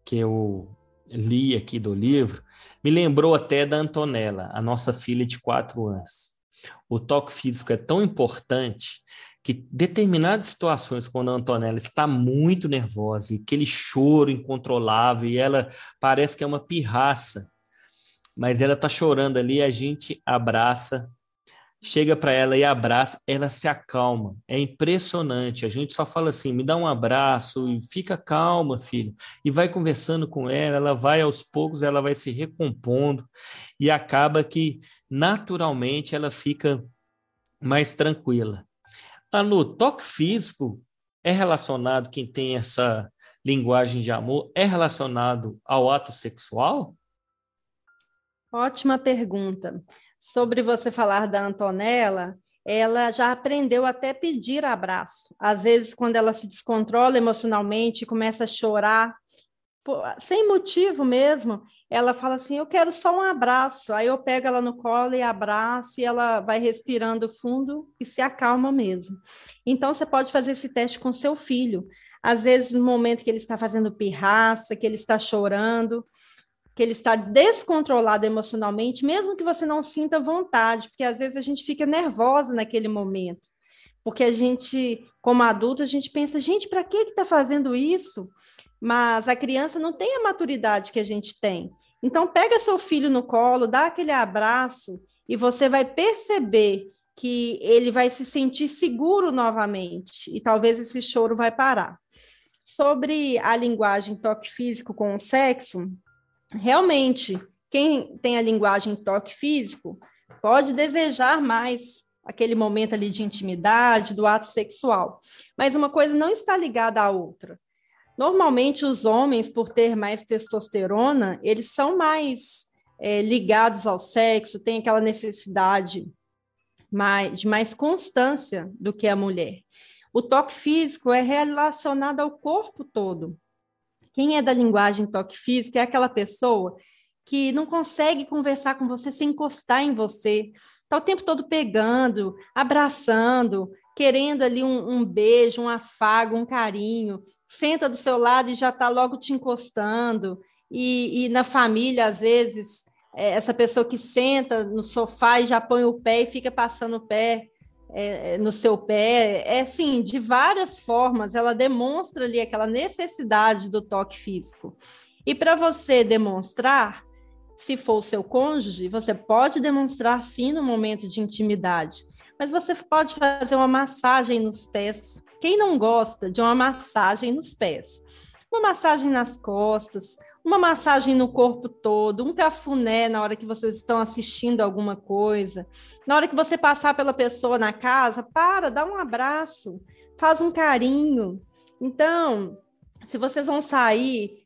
que eu li aqui do livro, me lembrou até da Antonella, a nossa filha de quatro anos. O toque físico é tão importante que determinadas situações, quando a Antonella está muito nervosa, e aquele choro incontrolável, e ela parece que é uma pirraça, mas ela está chorando ali, a gente abraça, chega para ela e abraça, ela se acalma. É impressionante. A gente só fala assim: me dá um abraço e fica calma, filho. E vai conversando com ela, ela vai aos poucos, ela vai se recompondo e acaba que naturalmente ela fica mais tranquila. Anu, toque físico é relacionado, quem tem essa linguagem de amor, é relacionado ao ato sexual? Ótima pergunta. Sobre você falar da Antonella, ela já aprendeu até pedir abraço. Às vezes, quando ela se descontrola emocionalmente, começa a chorar, sem motivo mesmo, ela fala assim: Eu quero só um abraço. Aí eu pego ela no colo e abraço, e ela vai respirando fundo e se acalma mesmo. Então, você pode fazer esse teste com seu filho. Às vezes, no momento que ele está fazendo pirraça, que ele está chorando, que ele está descontrolado emocionalmente, mesmo que você não sinta vontade, porque às vezes a gente fica nervosa naquele momento. Porque a gente, como adulto, a gente pensa, gente, para que está fazendo isso? Mas a criança não tem a maturidade que a gente tem. Então, pega seu filho no colo, dá aquele abraço, e você vai perceber que ele vai se sentir seguro novamente, e talvez esse choro vai parar. Sobre a linguagem toque físico com o sexo, realmente, quem tem a linguagem toque físico pode desejar mais aquele momento ali de intimidade, do ato sexual. Mas uma coisa não está ligada à outra. Normalmente, os homens, por ter mais testosterona, eles são mais é, ligados ao sexo, têm aquela necessidade mais, de mais constância do que a mulher. O toque físico é relacionado ao corpo todo. Quem é da linguagem toque físico é aquela pessoa que não consegue conversar com você sem encostar em você. Está o tempo todo pegando, abraçando, querendo ali um, um, beijo, um afago, um carinho. Senta do seu lado e já está logo te encostando. E, e na família, às vezes, é, essa pessoa que senta no sofá e já põe o pé e fica passando o pé é, no seu pé, é assim, de várias formas, ela demonstra ali aquela necessidade do toque físico. E para você demonstrar, se for o seu cônjuge, você pode demonstrar sim no momento de intimidade, mas você pode fazer uma massagem nos pés. Quem não gosta de uma massagem nos pés? Uma massagem nas costas, uma massagem no corpo todo, um cafuné na hora que vocês estão assistindo alguma coisa. Na hora que você passar pela pessoa na casa, para, dá um abraço, faz um carinho. Então, se vocês vão sair,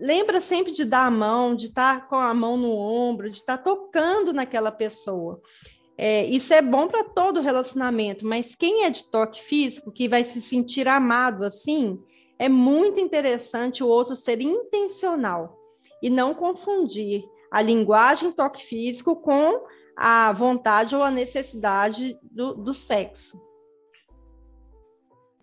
lembra sempre de dar a mão, de estar com a mão no ombro, de estar tocando naquela pessoa. É, isso é bom para todo relacionamento, mas quem é de toque físico, que vai se sentir amado assim, é muito interessante o outro ser intencional e não confundir a linguagem toque físico com a vontade ou a necessidade do, do sexo.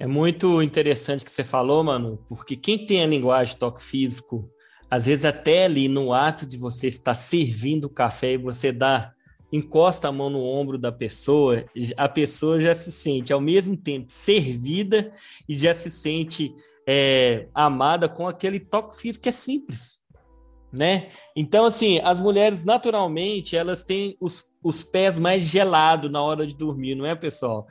É muito interessante que você falou, mano, porque quem tem a linguagem toque físico, às vezes até ali no ato de você estar servindo o café e você dá encosta a mão no ombro da pessoa, a pessoa já se sente ao mesmo tempo servida e já se sente é, amada com aquele toque físico que é simples, né? Então, assim, as mulheres naturalmente elas têm os, os pés mais gelados na hora de dormir, não é, pessoal?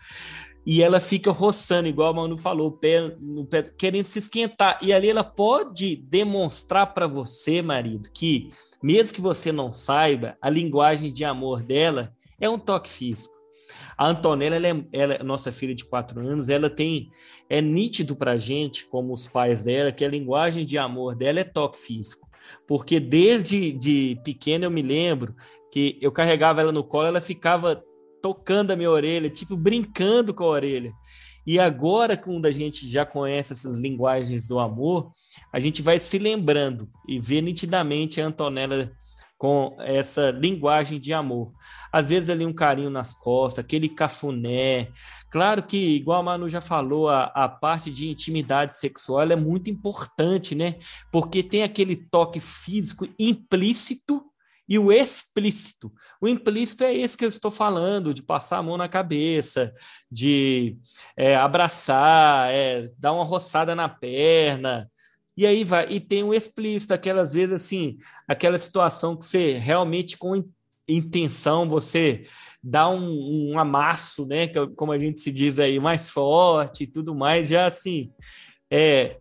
E ela fica roçando, igual a Manu falou, pé, no pé, querendo se esquentar. E ali ela pode demonstrar para você, marido, que mesmo que você não saiba, a linguagem de amor dela é um toque físico. A Antonella, ela é, ela nossa filha de quatro anos, ela tem, é nítido para gente, como os pais dela, que a linguagem de amor dela é toque físico. Porque desde de pequena eu me lembro que eu carregava ela no colo, ela ficava tocando a minha orelha, tipo brincando com a orelha. E agora, quando a gente já conhece essas linguagens do amor, a gente vai se lembrando e vê nitidamente a Antonella com essa linguagem de amor. Às vezes ali um carinho nas costas, aquele cafuné. Claro que, igual a Manu já falou, a, a parte de intimidade sexual é muito importante, né? Porque tem aquele toque físico implícito e o explícito. O implícito é esse que eu estou falando, de passar a mão na cabeça, de é, abraçar, é, dar uma roçada na perna, e aí vai, e tem o explícito, aquelas vezes assim, aquela situação que você realmente com intenção você dá um, um amasso, né? É como a gente se diz aí, mais forte e tudo mais, já assim, é,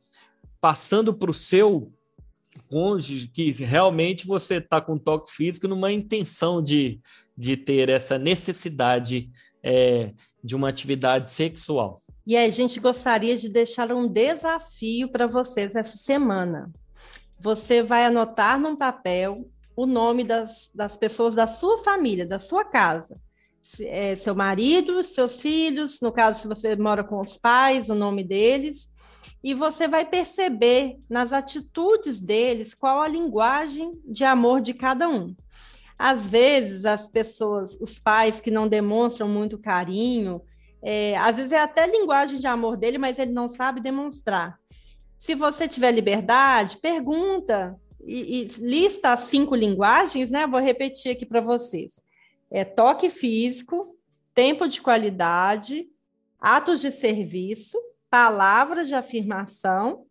passando para o seu cônjuge que realmente você está com toque físico numa intenção de, de ter essa necessidade é, de uma atividade sexual. E a gente gostaria de deixar um desafio para vocês essa semana. Você vai anotar num papel o nome das, das pessoas da sua família, da sua casa. é, seu marido, seus filhos, no caso, se você mora com os pais, o nome deles, e você vai perceber nas atitudes deles qual a linguagem de amor de cada um. Às vezes, as pessoas, os pais que não demonstram muito carinho, é, às vezes é até linguagem de amor dele, mas ele não sabe demonstrar. Se você tiver liberdade, pergunta e, e lista as cinco linguagens, né? Vou repetir aqui para vocês: é toque físico, tempo de qualidade, atos de serviço, palavras de afirmação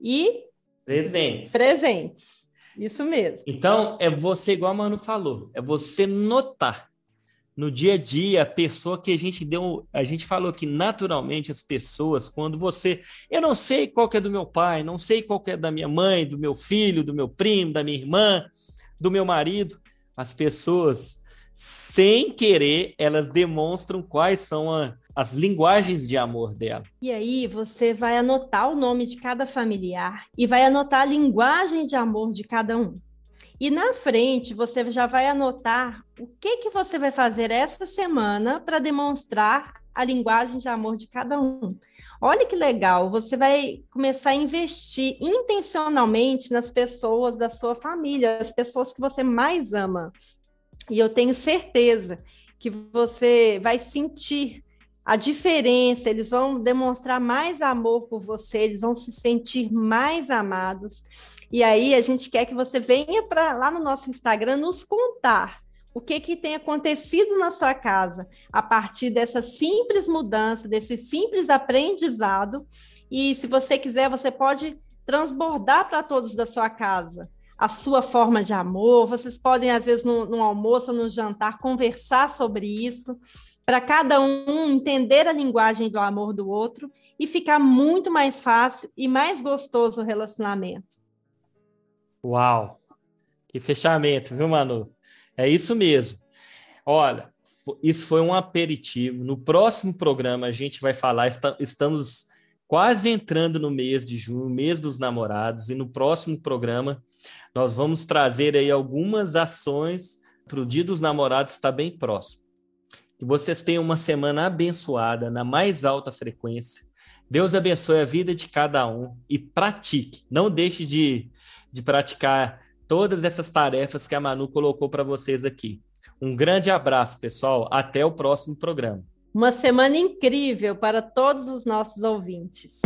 e presentes. Presentes. Isso mesmo. Então, é você, igual a Manu falou, é você notar no dia a dia a pessoa que a gente deu, a gente falou que naturalmente as pessoas, quando você, eu não sei qual que é do meu pai, não sei qual que é da minha mãe, do meu filho, do meu primo, da minha irmã, do meu marido, as pessoas sem querer, elas demonstram quais são a, as linguagens de amor dela. E aí você vai anotar o nome de cada familiar e vai anotar a linguagem de amor de cada um. E na frente você já vai anotar o que que você vai fazer essa semana para demonstrar a linguagem de amor de cada um. Olha que legal, você vai começar a investir intencionalmente nas pessoas da sua família, as pessoas que você mais ama. E eu tenho certeza que você vai sentir a diferença, eles vão demonstrar mais amor por você, eles vão se sentir mais amados. E aí a gente quer que você venha para lá no nosso Instagram nos contar o que, que tem acontecido na sua casa a partir dessa simples mudança, desse simples aprendizado. E se você quiser, você pode transbordar para todos da sua casa a sua forma de amor. Vocês podem, às vezes, no, no almoço no jantar, conversar sobre isso para cada um entender a linguagem do amor do outro e ficar muito mais fácil e mais gostoso o relacionamento. Uau! Que fechamento, viu, Manu? É isso mesmo. Olha, isso foi um aperitivo. No próximo programa a gente vai falar, estamos quase entrando no mês de junho, mês dos namorados, e no próximo programa nós vamos trazer aí algumas ações para o Dia dos Namorados estar bem próximo. Que vocês tenham uma semana abençoada, na mais alta frequência. Deus abençoe a vida de cada um e pratique. Não deixe de, de praticar todas essas tarefas que a Manu colocou para vocês aqui. Um grande abraço, pessoal. Até o próximo programa. Uma semana incrível para todos os nossos ouvintes.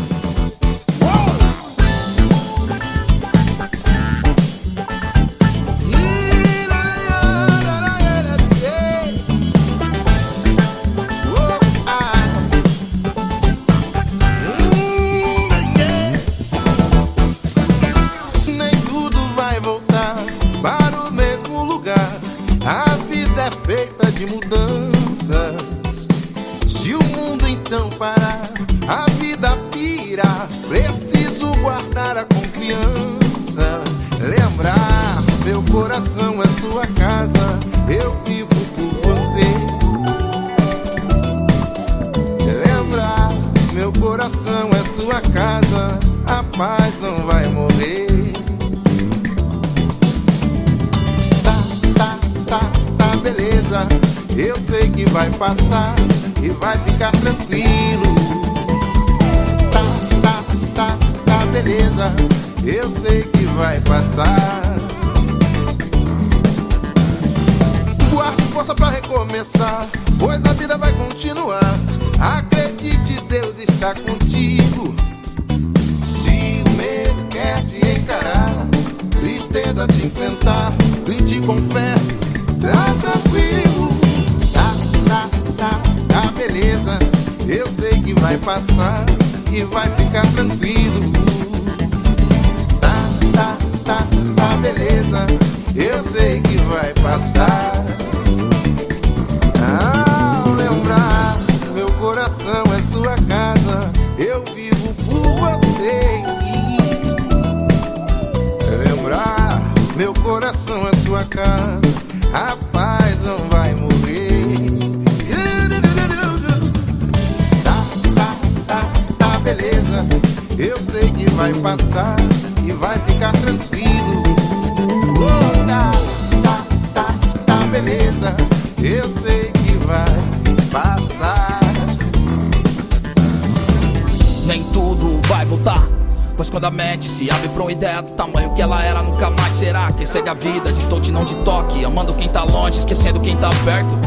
Pois quando a mente se abre pra uma ideia do tamanho que ela era, nunca mais será. Quem segue a vida de toque não de toque, amando quem tá longe, esquecendo quem tá perto.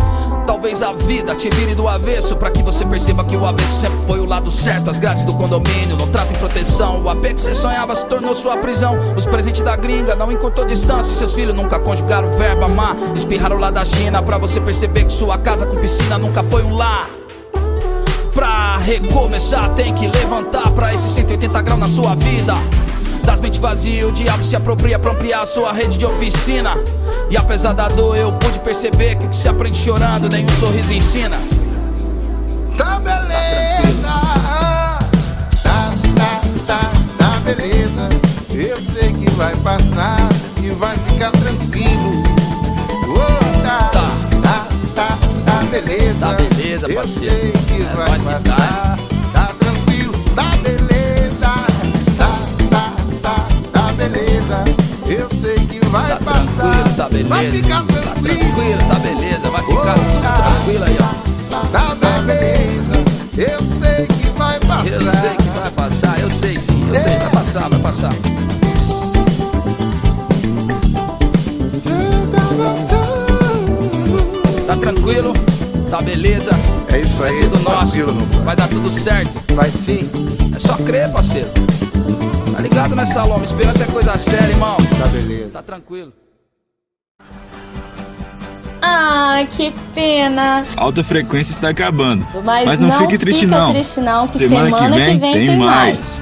Talvez a vida te vire do avesso para que você perceba que o avesso sempre foi o lado certo. As grades do condomínio não trazem proteção. O AP que você sonhava se tornou sua prisão. Os presentes da gringa não encontrou distância. Seus filhos nunca conjugaram o verbo amar. Espirraram lá da China pra você perceber que sua casa com piscina nunca foi um lar. Pra recomeçar, tem que levantar pra esses 180 graus na sua vida. Das mentes vazias, o diabo se apropria pra ampliar a sua rede de oficina. E apesar da dor, eu pude perceber que o que se aprende chorando, nenhum sorriso ensina. Tá beleza, tá, tá, tá, tá beleza. Eu sei que vai passar e vai ficar tranquilo. Oh, tá, tá, tá, tá, tá beleza. Tá beleza, Eu parceiro. sei que É, vai passar. Tá tranquilo, tá beleza. Tá, tá, tá, tá beleza. Eu sei que vai Tá passar. tranquilo, tá beleza. Vai ficar Tá tranquilo. tranquilo, tá beleza. Vai ficar tudo tranquilo aí, ó. Tá beleza. Eu sei que vai passar. Eu sei que vai passar, eu sei sim, eu sei, vai passar, vai passar. Tá tranquilo, tá beleza, É isso aí, tudo nosso, tranquilo, meu pai. vai dar tudo certo. Vai sim, É só crer, parceiro. Tá ligado nessa loma, esperança é coisa séria, irmão. tá beleza. Tá tranquilo. Ah, que pena. Alta frequência está acabando. Mas, Mas não fique triste, fica não. triste não, que Semana, semana, que vem, tem, mais. mais.